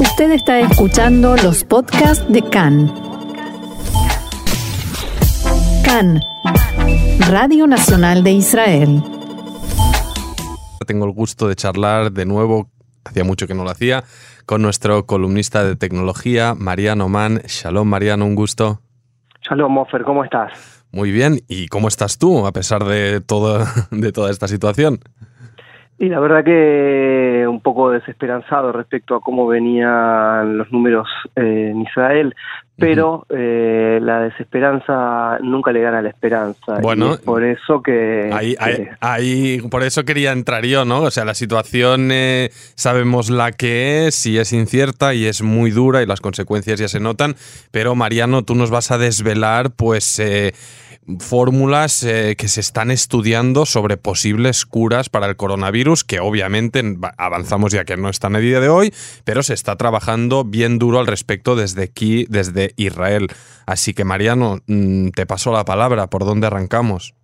Usted está escuchando los podcasts de CAN. CAN, Radio Nacional de Israel. Tengo el gusto de charlar de nuevo, hacía mucho que no lo hacía, con nuestro columnista de tecnología, Mariano Mann. Shalom, Mariano, un gusto. Shalom, Mofer, ¿cómo estás? Muy bien, ¿y cómo estás tú a pesar de, todo, de toda esta situación? Y la verdad que un poco desesperanzado respecto a cómo venían los números eh, en Israel, pero eh, la desesperanza nunca le gana la esperanza. Bueno, por eso que, ahí, por eso quería entrar yo, ¿no? O sea, la situación eh, sabemos la que es y es incierta y es muy dura y las consecuencias ya se notan, pero Mariano, tú nos vas a desvelar, pues fórmulas eh, que se están estudiando sobre posibles curas para el coronavirus, que obviamente avanzamos ya que no están a día de hoy, pero se está trabajando bien duro al respecto desde aquí, desde Israel. Así que Mariano, mm, te paso la palabra, ¿por dónde arrancamos?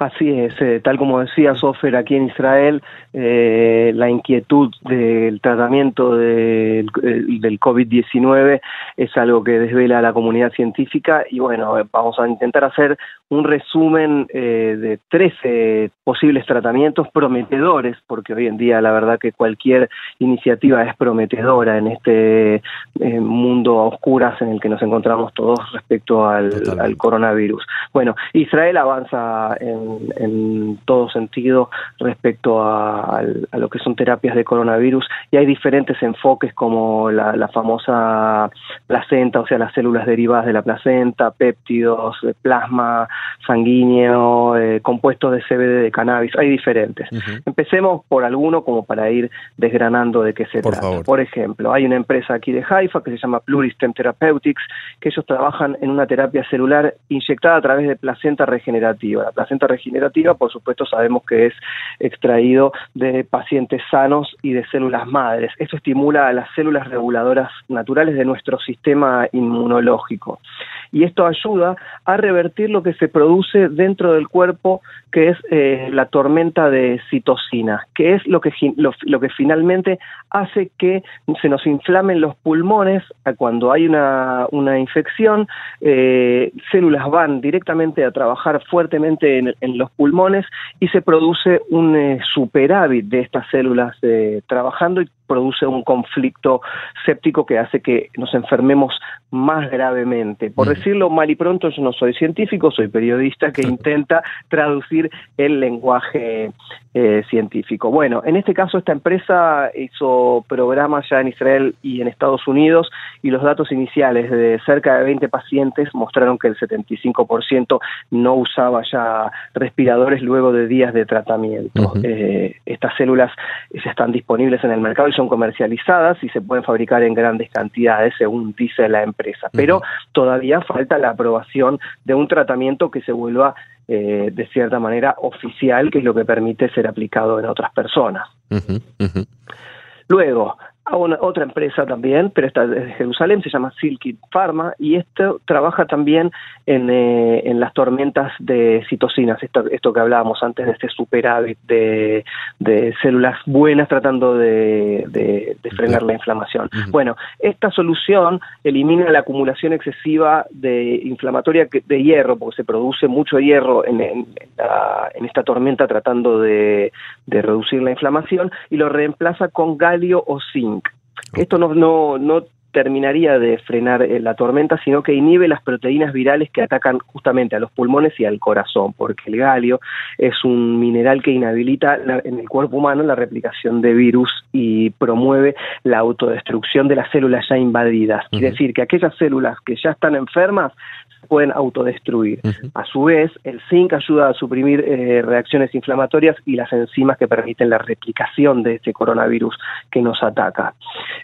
Así es, eh, tal como decía Sofer, aquí en Israel eh, la inquietud del tratamiento del, del COVID-19 es algo que desvela la comunidad científica y bueno, vamos a intentar hacer un resumen eh, de 13 posibles tratamientos prometedores, porque hoy en día la verdad que cualquier iniciativa es prometedora en este eh, mundo a oscuras en el que nos encontramos todos respecto al, coronavirus. Bueno, Israel avanza en, en todo sentido respecto a, lo que son terapias de coronavirus y hay diferentes enfoques como la, la famosa placenta, o sea, las células derivadas de la placenta, péptidos, plasma, sanguíneo, eh, compuestos de CBD de cannabis, hay diferentes. Empecemos por alguno como para ir desgranando de qué se trata. Por ejemplo, hay una empresa aquí de Haifa que se llama Pluristem Therapeutics, que ellos trabajan en una terapia celular inyectada a través de placenta regenerativa. La placenta regenerativa, por supuesto, sabemos que es extraído de pacientes sanos y de células madres. Esto estimula a las células reguladoras naturales de nuestro sistema inmunológico. Y esto ayuda a revertir lo que se produce dentro del cuerpo, que es eh, la tormenta de citocina, que es lo que, lo, que finalmente hace que se nos inflamen los pulmones cuando hay una, una infección, eh, células van directamente a trabajar fuertemente en, los pulmones y se produce un eh, superávit de estas células trabajando y produce un conflicto séptico que hace que nos enfermemos más gravemente. Por decirlo mal y pronto, yo no soy científico, soy periodista que intenta traducir el lenguaje eh, científico. Bueno, en este caso esta empresa hizo programas ya en Israel y en Estados Unidos y los datos iniciales de cerca de 20 pacientes mostraron que el 75% no usaba ya respiradores luego de días de tratamiento. Eh, estas células están disponibles en el mercado y son comercializadas y se pueden fabricar en grandes cantidades según dice la empresa, pero todavía falta la aprobación de un tratamiento que se vuelva eh, de cierta manera oficial, que es lo que permite ser aplicado en otras personas. Luego, a una, otra empresa también, pero esta de Jerusalén, se llama Silky Pharma, y esto trabaja también en, eh, en las tormentas de citocinas, esto, esto, que hablábamos antes de este superávit de, de células buenas tratando de, de, frenar la inflamación. Bueno, esta solución elimina la acumulación excesiva de inflamatoria de hierro, porque se produce mucho hierro en, en, en esta tormenta tratando de, de reducir la inflamación, y lo reemplaza con galio o zinc. Esto no, no, no terminaría de frenar eh, la tormenta, sino que inhibe las proteínas virales que atacan justamente a los pulmones y al corazón, porque el galio es un mineral que inhabilita en el cuerpo humano la replicación de virus y promueve la autodestrucción de las células ya invadidas. Quiere decir que aquellas células que ya están enfermas pueden autodestruir. A su vez, el zinc ayuda a suprimir eh, reacciones inflamatorias y las enzimas que permiten la replicación de este coronavirus que nos ataca.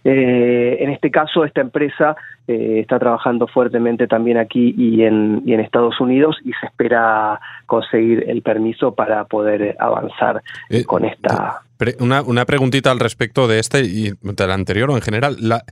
Eh, en este caso, esta empresa eh, está trabajando fuertemente también aquí y en, y en Estados Unidos y se espera conseguir el permiso para poder avanzar con esta una, una, preguntita al respecto de este y del anterior o en general. La,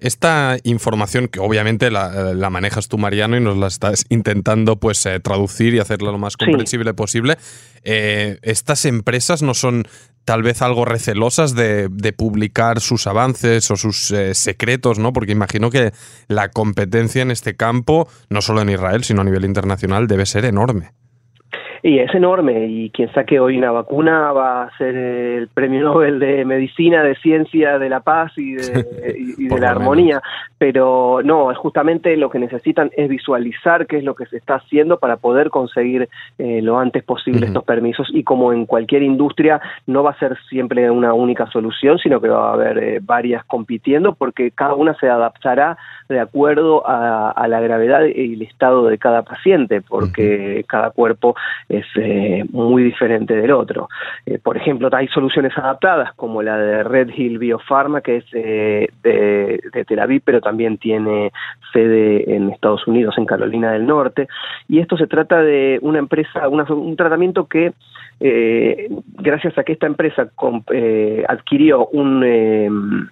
esta información que obviamente la, la, manejas tú, Mariano, y nos la estás intentando pues eh, traducir y hacerla lo más comprensible posible. Eh, ¿Estas empresas no son tal vez algo recelosas de, publicar sus avances o sus eh, secretos, ¿no? Porque imagino que la competencia en este campo, no solo en Israel, sino a nivel internacional, debe ser enorme. Y es enorme, y quien saque hoy una vacuna va a ser el premio Nobel de Medicina, de Ciencia, de la Paz y de, la armonía. Pero no, es justamente lo que necesitan es visualizar qué es lo que se está haciendo para poder conseguir eh, lo antes posible estos permisos. Y como en cualquier industria, no va a ser siempre una única solución, sino que va a haber eh, varias compitiendo, porque cada una se adaptará de acuerdo a, la gravedad y el estado de cada paciente, porque cada cuerpo es eh, muy diferente del otro. Eh, por ejemplo, hay soluciones adaptadas como la de Red Hill Biopharma, que es eh, de, Tel Aviv, pero también tiene sede en Estados Unidos, en Carolina del Norte. Y esto se trata de una empresa, un tratamiento que gracias a que esta empresa adquirió un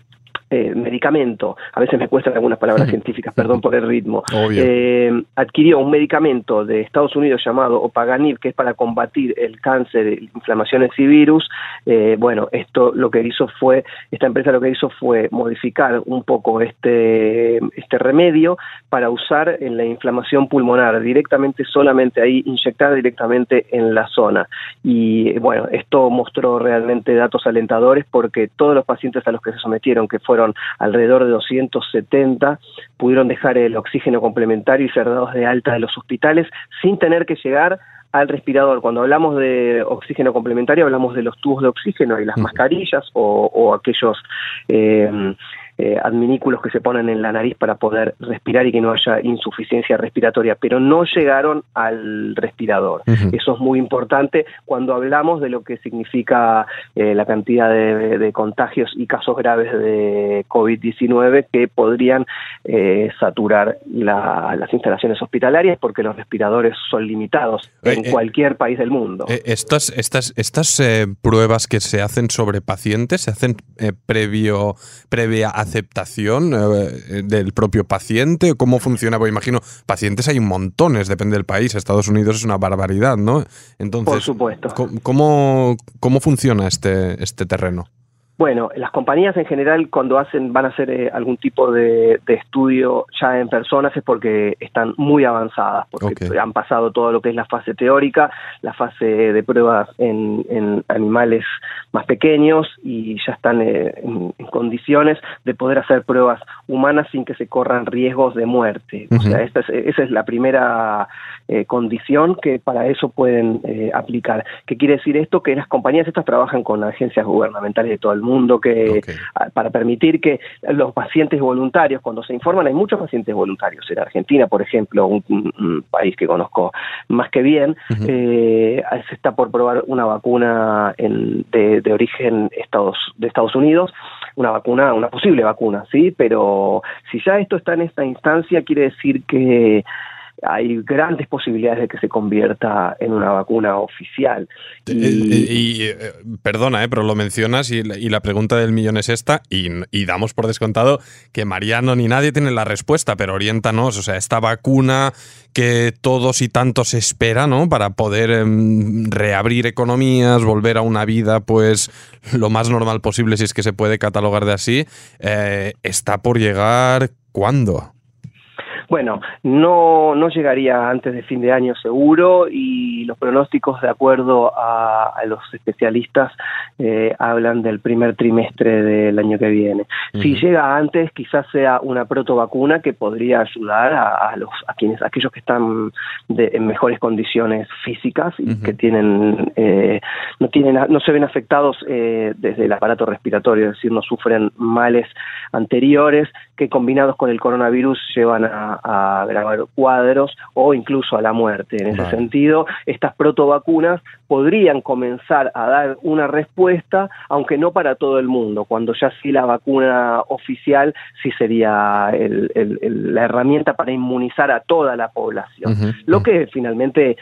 eh, medicamento, a veces me cuestan algunas palabras científicas, perdón por el ritmo, eh, adquirió un medicamento de Estados Unidos llamado Opaganib, que es para combatir el cáncer, inflamaciones y virus. Eh, bueno, esto lo que hizo fue, esta empresa lo que hizo fue modificar un poco este, este remedio para usar en la inflamación pulmonar, directamente, solamente ahí, inyectar directamente en la zona. Y bueno, esto mostró realmente datos alentadores porque todos los pacientes a los que se sometieron, que fueron alrededor de 270, pudieron dejar el oxígeno complementario y ser dados de alta de los hospitales sin tener que llegar al respirador. Cuando hablamos de oxígeno complementario, hablamos de los tubos de oxígeno y las mascarillas o, aquellos eh, eh, adminículos que se ponen en la nariz para poder respirar y que no haya insuficiencia respiratoria, pero no llegaron al respirador. Eso es muy importante cuando hablamos de lo que significa eh, la cantidad de, contagios y casos graves de COVID-19 que podrían eh, saturar las instalaciones hospitalarias porque los respiradores son limitados en cualquier país del mundo. estas estas, estas pruebas que se hacen sobre pacientes se hacen previo, previa aceptación eh, del propio paciente? ¿Cómo funciona? Porque imagino, pacientes hay montones, depende del país. Estados Unidos es una barbaridad, ¿no? Entonces, Por supuesto. ¿cómo, cómo funciona este, este terreno? Bueno, las compañías en general cuando hacen van a hacer eh, algún tipo de, estudio ya en personas es porque están muy avanzadas, porque han pasado todo lo que es la fase teórica, la fase de pruebas en, animales más pequeños y ya están eh, en, condiciones de poder hacer pruebas humanas sin que se corran riesgos de muerte. O sea, esa es la primera eh, condición que para eso pueden aplicar. ¿Qué quiere decir esto? Que las compañías estas trabajan con agencias gubernamentales de todo el mundo mundo que para permitir que los pacientes voluntarios, cuando se informan, hay muchos pacientes voluntarios. En Argentina, por ejemplo, un, país que conozco más que bien, eh, se está por probar una vacuna de, origen Estados, de Estados Unidos una vacuna, una posible vacuna, sí, pero si ya esto está en esta instancia, quiere decir que hay grandes posibilidades de que se convierta en una vacuna oficial. Eh, y, eh, eh, perdona, pero lo mencionas y, la pregunta del millón es esta, y, damos por descontado que Mariano ni nadie tiene la respuesta, pero oriéntanos, o sea, esta vacuna que todos y tantos esperan, ¿no? Para poder em, reabrir economías, volver a una vida, pues lo más normal posible, si es que se puede catalogar de así, está por llegar. ¿Cuándo? Bueno, no, no llegaría antes de fin de año seguro y los pronósticos de acuerdo a, los especialistas eh, hablan del primer trimestre del año que viene. Si llega antes, quizás sea una protovacuna que podría ayudar a, los a quienes aquellos que están en mejores condiciones físicas y que tienen eh, no tienen no se ven afectados eh, desde el aparato respiratorio, es decir, no sufren males anteriores que combinados con el coronavirus llevan a, a grabar cuadros o incluso a la muerte. En ese sentido, estas protovacunas podrían comenzar a dar una respuesta, aunque no para todo el mundo, cuando ya sí la vacuna oficial sí sería la herramienta para inmunizar a toda la población. Lo que finalmente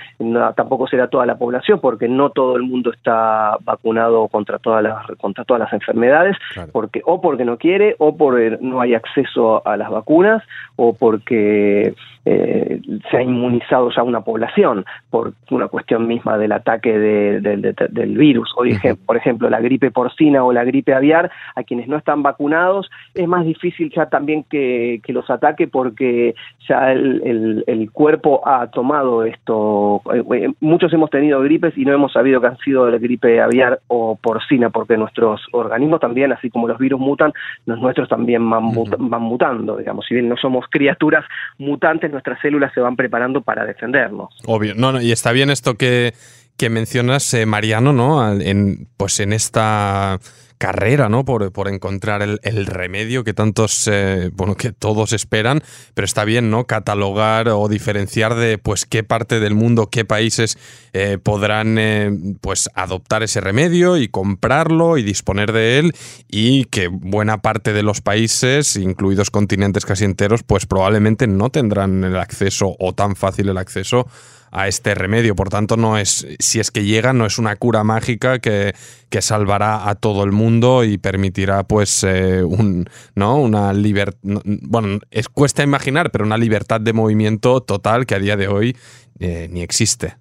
tampoco será toda la población, porque no todo el mundo está vacunado contra todas las, contra todas las enfermedades, porque o porque no quiere, o porque no hay acceso a las vacunas, o porque que eh, se ha inmunizado ya una población por una cuestión misma del ataque del virus. O, por ejemplo, la gripe porcina o la gripe aviar, a quienes no están vacunados, es más difícil ya también que, los ataque porque ya el, cuerpo ha tomado esto. Eh, eh, muchos hemos tenido gripes y no hemos sabido que han sido de la gripe aviar o porcina, porque nuestros organismos también, así como los virus mutan, los nuestros también van, van mutando, digamos. Si bien no somos criaturas mutantes, nuestras células se van preparando para defendernos. Obvio, no, no y está bien esto que, que mencionas, eh, Mariano, ¿no? En, pues en esta carrera, ¿no? Por, por encontrar el, remedio que tantos, eh, bueno, que todos esperan, pero está bien, ¿no? Catalogar o diferenciar de, pues, qué parte del mundo, qué países eh, podrán, eh, pues, adoptar ese remedio y comprarlo y disponer de él y que buena parte de los países, incluidos continentes casi enteros, pues probablemente no tendrán el acceso o tan fácil el acceso a este remedio. Por tanto, no es, si es que llega, no es una cura mágica que, que salvará a todo el mundo y permitirá, pues, eh, un, ¿no? Una libertad. Bueno, es, cuesta imaginar, pero una libertad de movimiento total que a día de hoy eh, ni existe.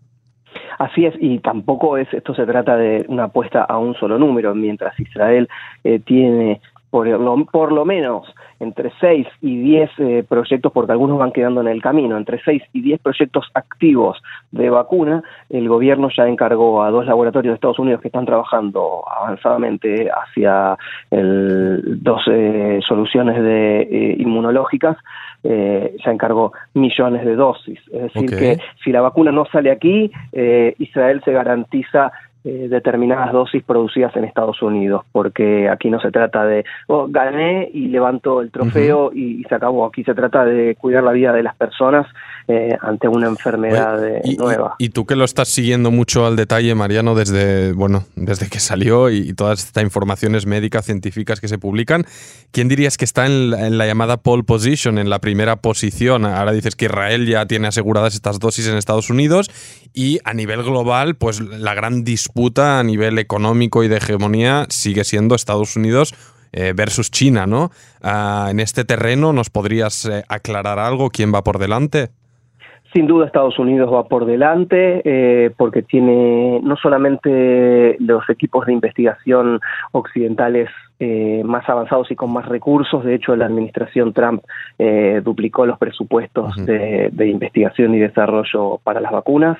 Así es, y tampoco es, esto se trata de una apuesta a un solo número, mientras Israel eh, tiene por lo, por lo menos entre 6 y 10 eh, proyectos, porque algunos van quedando en el camino, entre 6 y 10 proyectos activos de vacuna, el gobierno ya encargó a dos laboratorios de Estados Unidos que están trabajando avanzadamente hacia el, dos eh, soluciones de eh, inmunológicas, ya encargó millones de dosis. Es decir, que si la vacuna no sale aquí, Israel se garantiza eh, determinadas dosis producidas en Estados Unidos, porque aquí no se trata de, oh, gané y levanto el trofeo y, se acabó, aquí se trata de cuidar la vida de las personas eh, ante una enfermedad nueva. Y, tú que lo estás siguiendo mucho al detalle, Mariano, desde, bueno, desde que salió y, todas estas informaciones médicas, científicas que se publican, ¿quién dirías que está en la, en la llamada pole position, en la primera posición? Ahora dices que Israel ya tiene aseguradas estas dosis en Estados Unidos y a nivel global, pues la gran disputa a nivel económico y de hegemonía sigue siendo Estados Unidos eh, versus China, ¿no? Ah, en este terreno, ¿nos podrías eh, aclarar algo? ¿Quién va por delante? Sin duda Estados Unidos va por delante eh, porque tiene no solamente los equipos de investigación occidentales más avanzados y con más recursos. De hecho, la administración Trump duplicó los presupuestos de, investigación y desarrollo para las vacunas.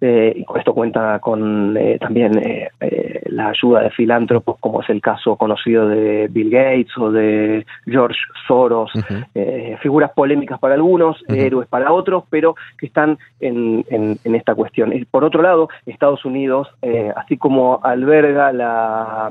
Eh, y esto cuenta con eh, también eh, la ayuda de filántropos, como es el caso conocido de Bill Gates o de George Soros, figuras polémicas para algunos, héroes para otros, pero que están en, en, esta cuestión. Y por otro lado, Estados Unidos, así como alberga la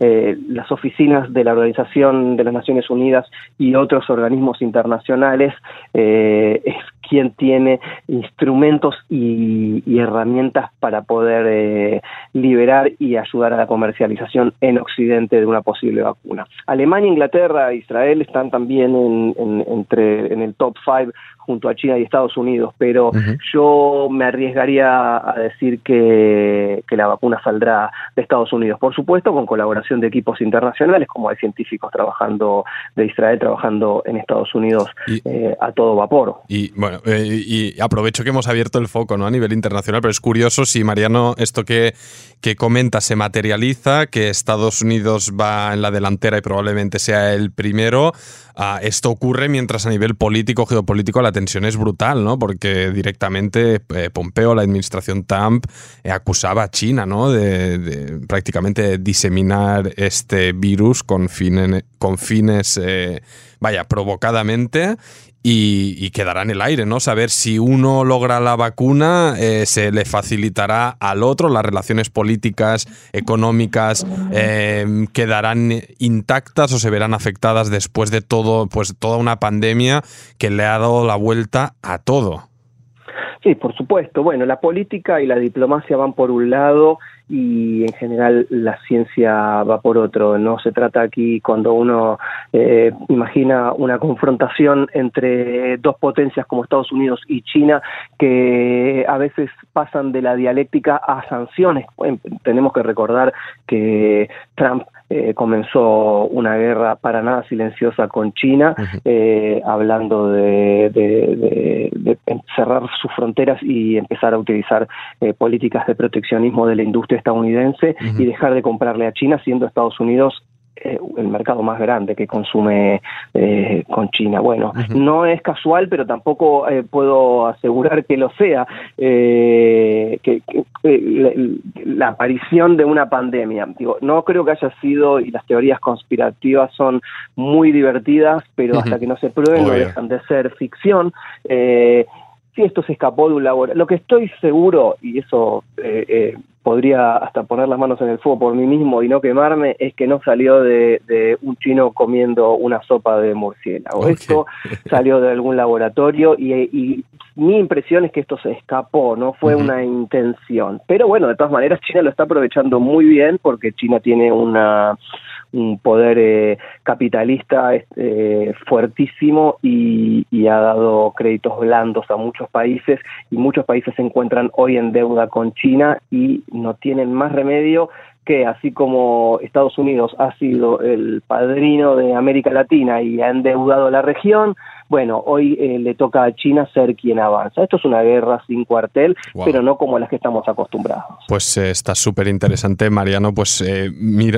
eh, las oficinas de la Organización de las Naciones Unidas y otros organismos internacionales eh, es quien tiene instrumentos y, herramientas para poder eh, liberar y ayudar a la comercialización en Occidente de una posible vacuna. Alemania, Inglaterra, Israel están también en, entre, en el top five junto a China y Estados Unidos, pero yo me arriesgaría a decir que, que, la vacuna saldrá de Estados Unidos, por supuesto, con colaboración de equipos internacionales, como hay científicos trabajando de Israel, trabajando en Estados Unidos eh, a todo vapor. Y bueno, eh, y aprovecho que hemos abierto el foco ¿no? a nivel internacional, pero es curioso si Mariano, esto que, que comenta se materializa, que Estados Unidos va en la delantera y probablemente sea el primero. Ah, esto ocurre mientras a nivel político, geopolítico, la tensión es brutal, ¿no? Porque directamente eh, Pompeo, la administración Trump, eh, acusaba a China, ¿no? De, prácticamente diseminar este virus con, con fines, eh, vaya, provocadamente y, quedará en el aire, ¿no? Saber si uno logra la vacuna, eh, se le facilitará al otro, las relaciones políticas, económicas, eh, quedarán intactas o se verán afectadas después de todo, pues toda una pandemia que le ha dado la vuelta a todo. Sí, por supuesto. Bueno, la política y la diplomacia van por un lado y en general la ciencia va por otro. No se trata aquí cuando uno eh, imagina una confrontación entre dos potencias como Estados Unidos y China que a veces pasan de la dialéctica a sanciones. tenemos que recordar que Trump eh, comenzó una guerra para nada silenciosa con China, eh, hablando de, cerrar sus fronteras y empezar a utilizar políticas de proteccionismo de la industria estadounidense y dejar de comprarle a China, siendo Estados Unidos eh, el mercado más grande que consume eh, con China. Bueno, no es casual, pero tampoco eh, puedo asegurar que lo sea, que, la, aparición de una pandemia. Digo, no creo que haya sido, y las teorías conspirativas son muy divertidas, pero hasta que no se prueben no dejan de ser ficción. si esto se escapó de un laboratorio. Lo que estoy seguro, y eso eh, podría hasta poner las manos en el fuego por mí mismo y no quemarme, es que no salió de, un chino comiendo una sopa de murciélago. Esto salió de algún laboratorio y, mi impresión es que esto se escapó, no fue una intención. Pero bueno, de todas maneras China lo está aprovechando muy bien porque China tiene una un poder eh, capitalista eh, fuertísimo y, ha dado créditos blandos a muchos países y muchos países se encuentran hoy en deuda con China y no tienen más remedio que así como Estados Unidos ha sido el padrino de América Latina y ha endeudado la región, bueno, hoy eh, le toca a China ser quien avanza. Esto es una guerra sin cuartel, pero no como las que estamos acostumbrados. Pues eh, está súper interesante, Mariano, pues eh,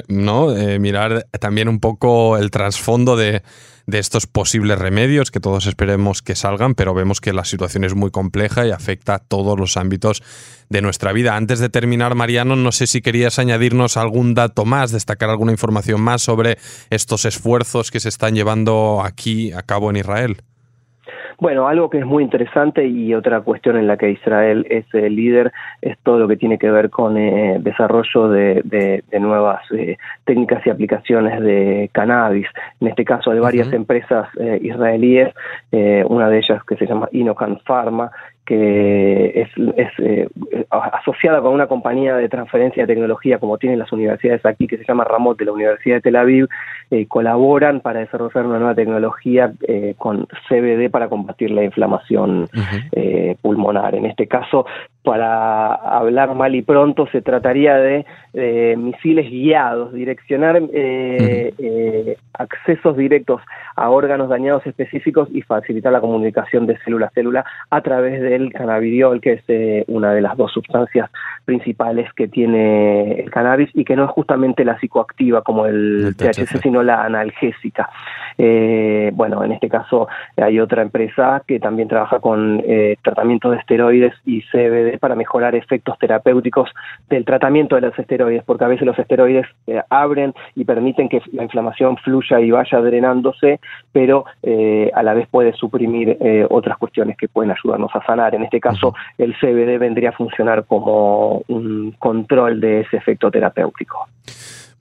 ¿no? mirar también un poco el trasfondo de de estos posibles remedios que todos esperemos que salgan, pero vemos que la situación es muy compleja y afecta a todos los ámbitos de nuestra vida. Antes de terminar, Mariano, no sé si querías añadirnos algún dato más, destacar alguna información más sobre estos esfuerzos que se están llevando aquí a cabo en Israel. Bueno, algo que es muy interesante y otra cuestión en la que Israel es el líder es todo lo que tiene que ver con eh, desarrollo de, nuevas eh, técnicas y aplicaciones de cannabis. En este caso hay varias empresas eh, israelíes, una de ellas que se llama Inocan Pharma, que es, eh, asociada con una compañía de transferencia de tecnología como tienen las universidades aquí, que se llama Ramot de la Universidad de Tel Aviv, eh, colaboran para desarrollar una nueva tecnología eh, con CBD para combatir la inflamación pulmonar. En este caso, para hablar mal y pronto, se trataría de misiles guiados, direccionar accesos directos a órganos dañados específicos y facilitar la comunicación de célula a célula a través del cannabidiol, que es eh, una de las dos sustancias principales que tiene el cannabis y que no es justamente la psicoactiva como el, THC, sino la analgésica. Eh, bueno, en este caso hay otra empresa que también trabaja con eh, tratamiento de esteroides y CBD para mejorar efectos terapéuticos del tratamiento de los esteroides, porque a veces los esteroides abren y permiten que la inflamación fluya y vaya drenándose pero a la vez puede suprimir otras cuestiones que pueden ayudarnos a sanar. En este caso, el CBD vendría a funcionar como un control de ese efecto terapéutico.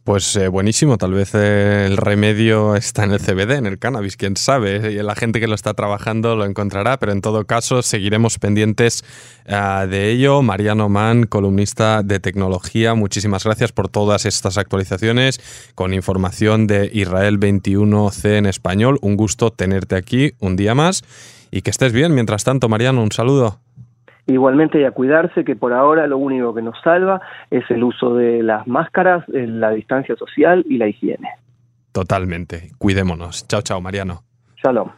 Pues eh, buenísimo, tal vez el remedio está en el CBD, en el cannabis, quién sabe, y la gente que lo está trabajando lo encontrará, pero en todo caso seguiremos pendientes de ello. Mariano Mann, columnista de tecnología, muchísimas gracias por todas estas actualizaciones con información de Israel 21C en español. Un gusto tenerte aquí un día más y que estés bien. Mientras tanto, Mariano, un saludo. Igualmente y a cuidarse, que por ahora lo único que nos salva es el uso de las máscaras, la distancia social y la higiene. Totalmente. Cuidémonos. Chao, chao, Mariano. Shalom.